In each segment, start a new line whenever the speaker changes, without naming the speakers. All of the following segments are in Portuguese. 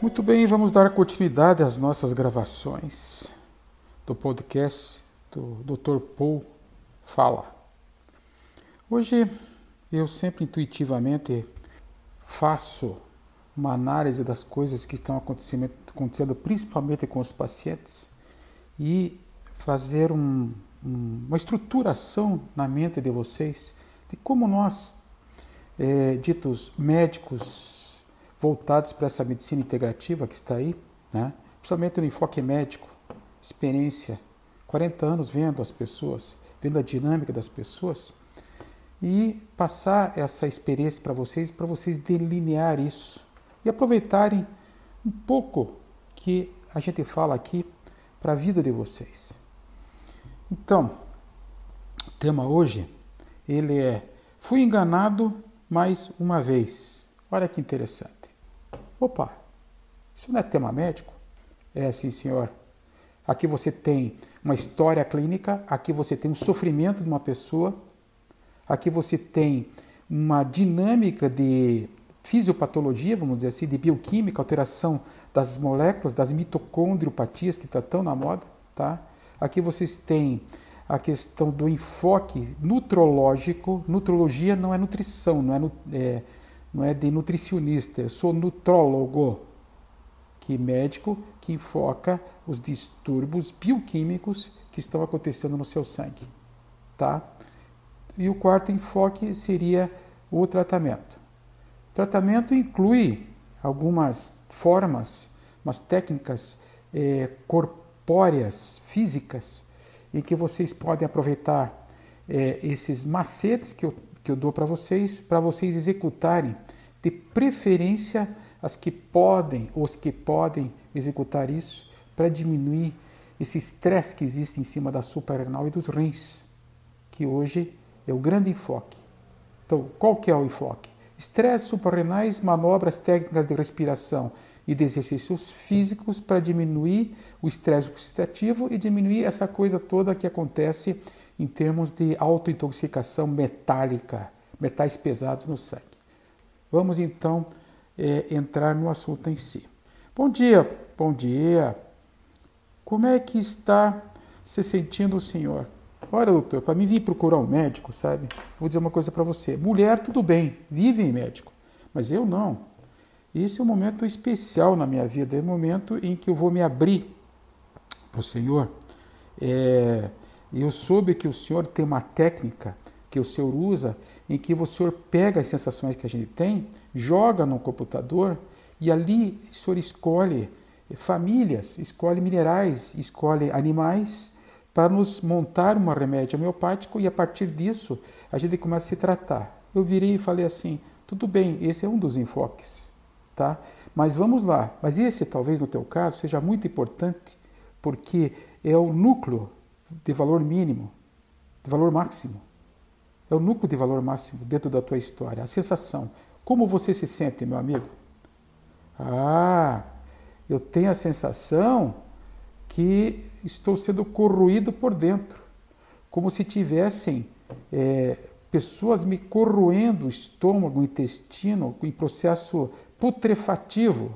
Muito bem, vamos dar continuidade às nossas gravações do podcast do Dr. Paul Fala. Hoje eu sempre intuitivamente faço uma análise das coisas que estão acontecendo, principalmente com os pacientes e fazer um, uma estruturação na mente de vocês de como nós, é, ditos médicos, voltados para essa medicina integrativa que está aí, né? principalmente no enfoque médico, experiência, 40 anos vendo as pessoas, vendo a dinâmica das pessoas, e passar essa experiência para vocês, para vocês delinear isso e aproveitarem um pouco que a gente fala aqui para a vida de vocês. Então, o tema hoje, ele é Fui enganado mais uma vez. Olha que interessante. Opa, isso não é tema médico? É sim, senhor. Aqui você tem uma história clínica, aqui você tem um sofrimento de uma pessoa, aqui você tem uma dinâmica de fisiopatologia, vamos dizer assim, de bioquímica, alteração das moléculas, das mitocondriopatias que está tão na moda, tá? Aqui vocês têm a questão do enfoque nutrológico. Nutrologia não é nutrição, não é, é não é de nutricionista, eu sou nutrólogo, que médico que enfoca os distúrbios bioquímicos que estão acontecendo no seu sangue, tá? E o quarto enfoque seria o tratamento. O tratamento inclui algumas formas, umas técnicas é, corpóreas, físicas, em que vocês podem aproveitar é, esses macetes que eu que eu dou para vocês, para vocês executarem, de preferência as que podem, os que podem executar isso, para diminuir esse estresse que existe em cima da suprarrenal e dos rins, que hoje é o grande enfoque. Então, qual que é o enfoque? Estresse suprarrenais, manobras técnicas de respiração e de exercícios físicos para diminuir o estresse oxidativo e diminuir essa coisa toda que acontece em termos de autointoxicação metálica, metais pesados no sangue. Vamos então é, entrar no assunto em si. Bom dia, bom dia. Como é que está se sentindo o senhor? Olha, doutor, para mim vir procurar um médico, sabe? Vou dizer uma coisa para você. Mulher, tudo bem, vive em médico, mas eu não. Esse é um momento especial na minha vida, é um momento em que eu vou me abrir para o Senhor. É, e eu soube que o Senhor tem uma técnica que o Senhor usa em que o Senhor pega as sensações que a gente tem, joga no computador e ali o Senhor escolhe famílias, escolhe minerais, escolhe animais para nos montar um remédio homeopático e a partir disso a gente começa a se tratar. Eu virei e falei assim: tudo bem, esse é um dos enfoques, tá? Mas vamos lá. Mas esse talvez no teu caso seja muito importante porque é o núcleo de valor mínimo, de valor máximo. É o núcleo de valor máximo dentro da tua história, a sensação. Como você se sente, meu amigo? Ah, eu tenho a sensação que estou sendo corroído por dentro, como se tivessem é, pessoas me corroendo o estômago, o intestino, em processo putrefativo.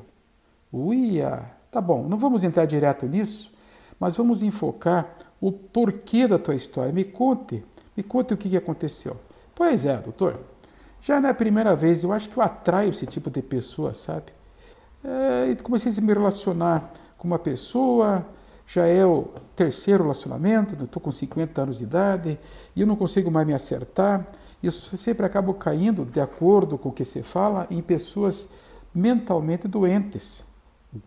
Uia, tá bom, não vamos entrar direto nisso, mas vamos enfocar o porquê da tua história. Me conte, me conte o que aconteceu. Pois é, doutor, já não é primeira vez, eu acho que eu atraio esse tipo de pessoa, sabe? É, comecei a me relacionar com uma pessoa, já é o terceiro relacionamento, estou com 50 anos de idade e eu não consigo mais me acertar. E eu sempre acabo caindo, de acordo com o que se fala, em pessoas mentalmente doentes.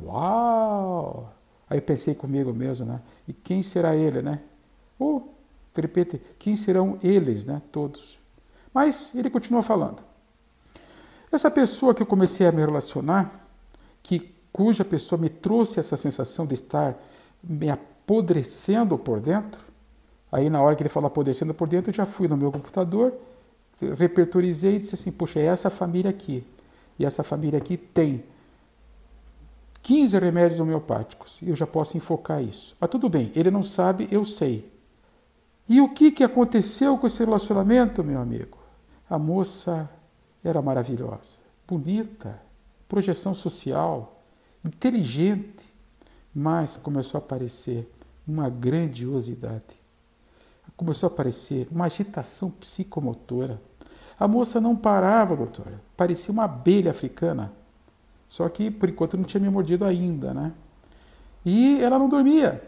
Uau! Aí pensei comigo mesmo, né? E quem será ele, né? Ou, de repente, quem serão eles, né? Todos. Mas ele continua falando. Essa pessoa que eu comecei a me relacionar, que cuja pessoa me trouxe essa sensação de estar me apodrecendo por dentro, aí na hora que ele falou apodrecendo por dentro, eu já fui no meu computador, repertorizei e disse assim, poxa, é essa família aqui. E essa família aqui tem 15 remédios homeopáticos. Eu já posso enfocar isso. Mas tudo bem, ele não sabe, eu sei. E o que, que aconteceu com esse relacionamento, meu amigo? A moça era maravilhosa, bonita, projeção social. inteligente, mas começou a aparecer uma grandiosidade. Começou a aparecer uma agitação psicomotora. A moça não parava, doutora. Parecia uma abelha africana. Só que, por enquanto, não tinha me mordido ainda, né? E ela não dormia.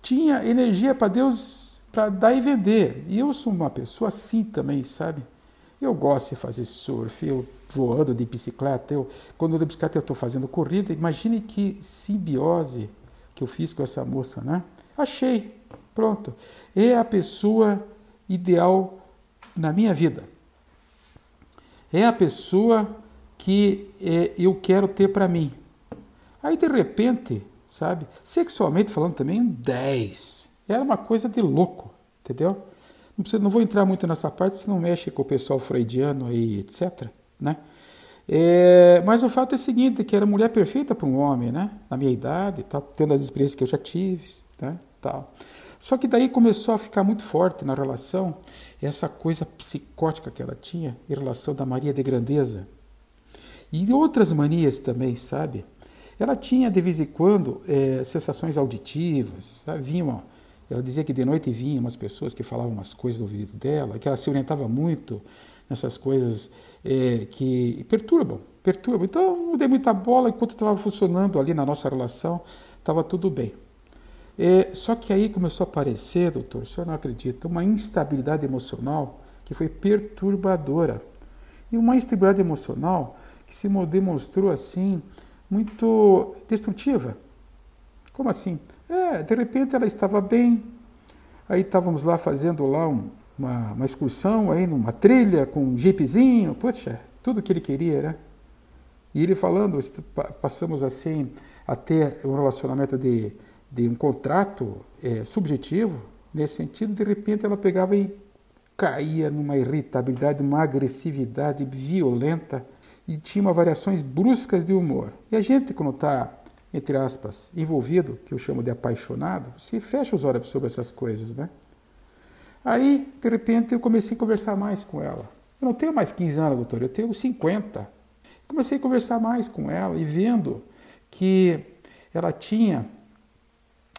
Tinha energia para Deus para dar e vender. E eu sou uma pessoa assim também, sabe? Eu gosto de fazer surf, eu voando de bicicleta, eu, quando eu de bicicleta eu estou fazendo corrida. Imagine que simbiose que eu fiz com essa moça, né? Achei, pronto. É a pessoa ideal na minha vida. É a pessoa que é, eu quero ter para mim. Aí de repente, sabe, sexualmente falando também, 10. Era uma coisa de louco, entendeu? Não, precisa, não vou entrar muito nessa parte, se não mexe com o pessoal freudiano aí, etc. Né? É, mas o fato é o seguinte, que era mulher perfeita para um homem, né? Na minha idade, tal, tendo as experiências que eu já tive, né? Tal. Só que daí começou a ficar muito forte na relação essa coisa psicótica que ela tinha em relação da Maria de Grandeza. E outras manias também, sabe? Ela tinha de vez em quando é, sensações auditivas, sabe? Vinham, ela dizia que de noite vinham umas pessoas que falavam umas coisas no ouvido dela, que ela se orientava muito nessas coisas é, que perturbam, perturbam. Então, não dei muita bola enquanto estava funcionando ali na nossa relação, estava tudo bem. É, só que aí começou a aparecer, doutor, o senhor não acredita, uma instabilidade emocional que foi perturbadora. E uma instabilidade emocional que se demonstrou assim, muito destrutiva. Como assim? É, de repente ela estava bem, aí estávamos lá fazendo lá um, uma, uma excursão aí numa trilha com um jeepzinho, poxa, tudo que ele queria, né? E ele falando, passamos assim a ter um relacionamento de, de um contrato é, subjetivo, nesse sentido, de repente ela pegava e caía numa irritabilidade, uma agressividade violenta e tinha variações bruscas de humor. E a gente, quando está, entre aspas, envolvido, que eu chamo de apaixonado, se fecha os olhos sobre essas coisas, né? Aí, de repente, eu comecei a conversar mais com ela. Eu não tenho mais 15 anos, doutor, eu tenho 50. Comecei a conversar mais com ela e vendo que ela tinha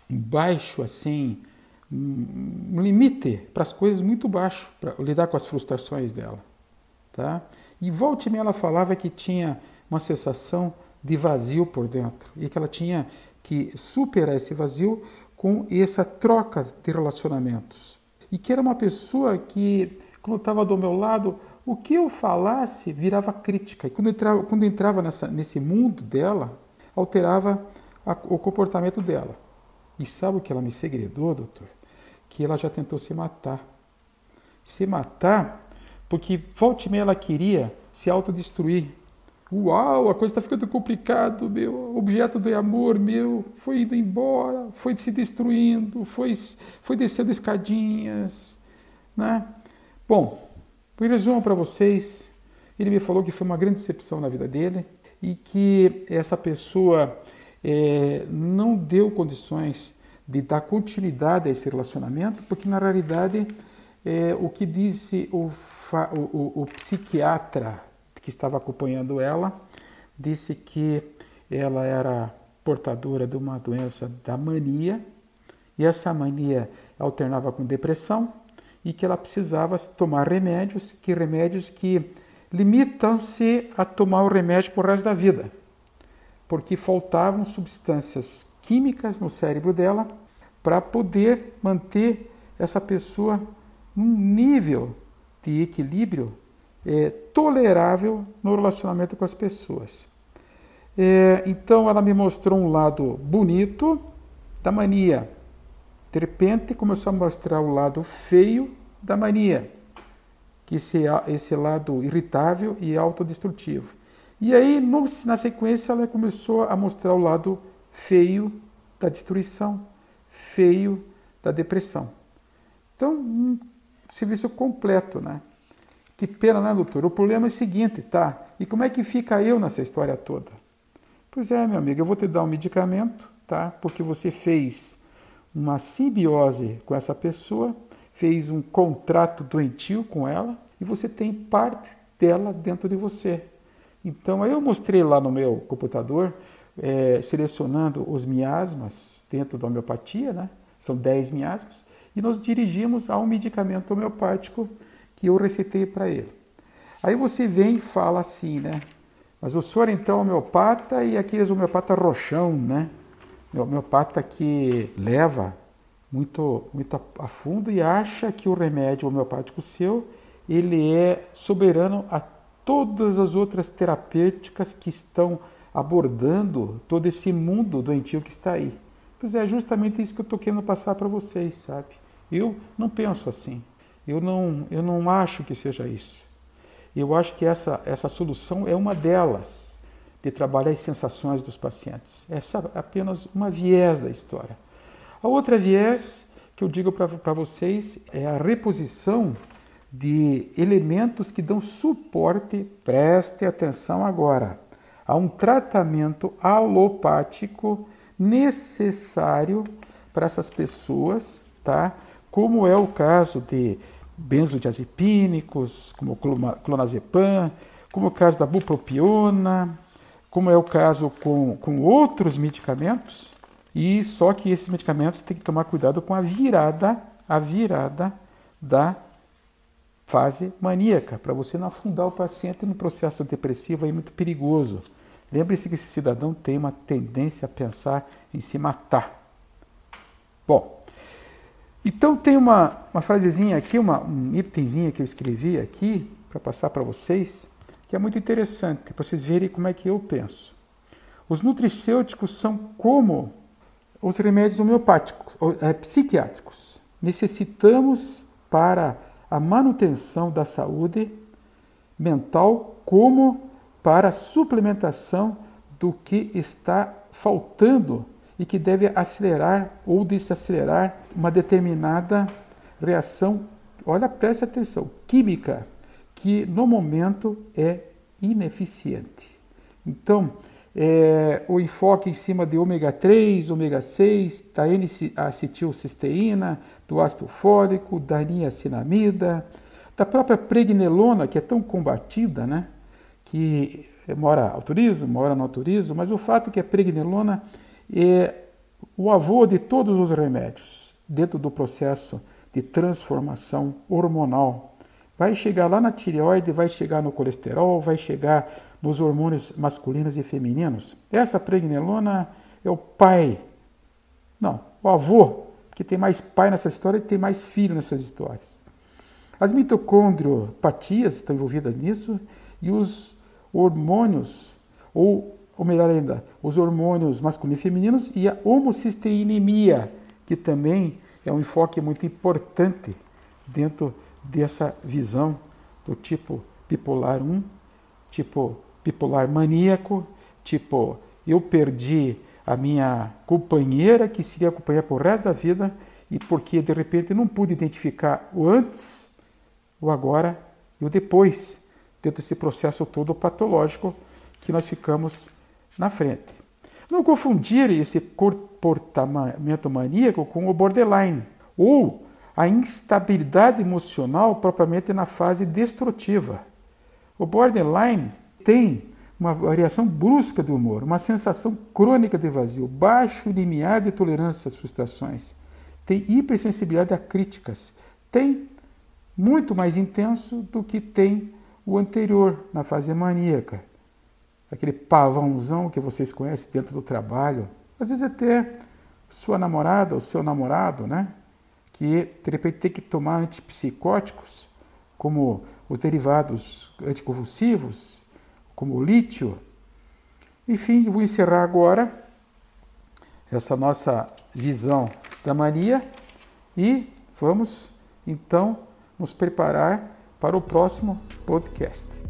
baixo, assim, um limite para as coisas muito baixo, para lidar com as frustrações dela. Tá? E volte e ela falava que tinha uma sensação de vazio por dentro e que ela tinha que superar esse vazio com essa troca de relacionamentos e que era uma pessoa que, quando estava do meu lado, o que eu falasse virava crítica. E quando entrava, quando entrava nessa, nesse mundo dela, alterava a, o comportamento dela. E sabe o que ela me segredou, doutor? Que ela já tentou se matar. Se matar porque volta e meia ela queria se autodestruir. Uau, a coisa está ficando complicada, meu objeto do amor, meu, foi indo embora, foi se destruindo, foi, foi descendo escadinhas, né? Bom, em resumo para vocês, ele me falou que foi uma grande decepção na vida dele e que essa pessoa é, não deu condições de dar continuidade a esse relacionamento, porque na realidade é, o que disse o, o, o, psiquiatra que estava acompanhando ela, disse que ela era portadora de uma doença da mania, e essa mania alternava com depressão, e que ela precisava tomar remédios, que remédios que limitam-se a tomar o remédio por resto da vida, porque faltavam substâncias químicas no cérebro dela para poder manter essa pessoa num nível de equilíbrio é, tolerável no relacionamento com as pessoas. É, então ela me mostrou um lado bonito da mania. De repente começou a mostrar o lado feio da mania, que esse, esse lado irritável e autodestrutivo. E aí, no, na sequência, ela começou a mostrar o lado feio da destruição, feio da depressão. Então, um serviço completo, né? Que pena, né, doutor? O problema é o seguinte, tá? E como é que fica eu nessa história toda? Pois é, meu amigo, eu vou te dar um medicamento, tá? Porque você fez uma simbiose com essa pessoa, fez um contrato doentio com ela e você tem parte dela dentro de você. Então, aí eu mostrei lá no meu computador é, selecionando os miasmas dentro da homeopatia, né? são 10 miasmas, e nos dirigimos a um medicamento homeopático que eu recetei para ele. Aí você vem e fala assim, né? Mas o senhor então é homeopata e aqueles homeopata roxão, né? Homeopata que leva muito, muito a fundo e acha que o remédio homeopático seu ele é soberano a todas as outras terapêuticas que estão abordando todo esse mundo doentio que está aí. Pois é justamente isso que eu estou querendo passar para vocês, sabe? Eu não penso assim. Eu não, eu não acho que seja isso. Eu acho que essa, essa solução é uma delas, de trabalhar as sensações dos pacientes. Essa é apenas uma viés da história. A outra viés que eu digo para vocês é a reposição de elementos que dão suporte, preste atenção agora, a um tratamento alopático necessário para essas pessoas, tá? Como é o caso de benzodiazepínicos, como clonazepam, como é o caso da bupropiona, como é o caso com, com outros medicamentos, e só que esses medicamentos tem que tomar cuidado com a virada, a virada da fase maníaca, para você não afundar o paciente no processo depressivo aí muito perigoso. Lembre-se que esse cidadão tem uma tendência a pensar em se matar. Bom, então tem uma, uma frasezinha aqui, uma, um itemzinho que eu escrevi aqui para passar para vocês, que é muito interessante, para vocês verem como é que eu penso. Os nutricêuticos são como os remédios homeopáticos, é, psiquiátricos. Necessitamos para a manutenção da saúde mental como para a suplementação do que está faltando e que deve acelerar ou desacelerar uma determinada reação, olha, preste atenção, química, que no momento é ineficiente. Então, é, o enfoque em cima de ômega 3, ômega 6, da N-acetilcisteína, do ácido fólico, da niacinamida, da própria pregnelona, que é tão combatida, né? que mora autorizo, mora não autorizo, mas o fato é que a pregnelona é o avô de todos os remédios dentro do processo de transformação hormonal. Vai chegar lá na tireoide, vai chegar no colesterol, vai chegar nos hormônios masculinos e femininos. Essa pregnelona é o pai, não, o avô, que tem mais pai nessa história e tem mais filho nessas histórias. As mitocondriopatias estão envolvidas nisso e os hormônios, ou, ou melhor ainda, os hormônios masculinos e femininos e a homocisteinemia, que também é um enfoque muito importante dentro dessa visão do tipo bipolar 1, tipo bipolar maníaco, tipo, eu perdi a minha companheira, que seria a companheira por resto da vida, e porque de repente não pude identificar o antes, o agora e o depois, dentro desse processo todo patológico que nós ficamos na frente. Não confundir esse comportamento maníaco com o borderline, ou a instabilidade emocional propriamente na fase destrutiva. O borderline tem uma variação brusca do humor, uma sensação crônica de vazio, baixo limiar de tolerância às frustrações, tem hipersensibilidade a críticas, tem muito mais intenso do que tem o anterior, na fase maníaca. Aquele pavãozão que vocês conhecem dentro do trabalho, às vezes até sua namorada ou seu namorado, né? Que de repente tem que tomar antipsicóticos, como os derivados anticonvulsivos, como o lítio. Enfim, vou encerrar agora essa nossa visão da mania e vamos então nos preparar para o próximo podcast.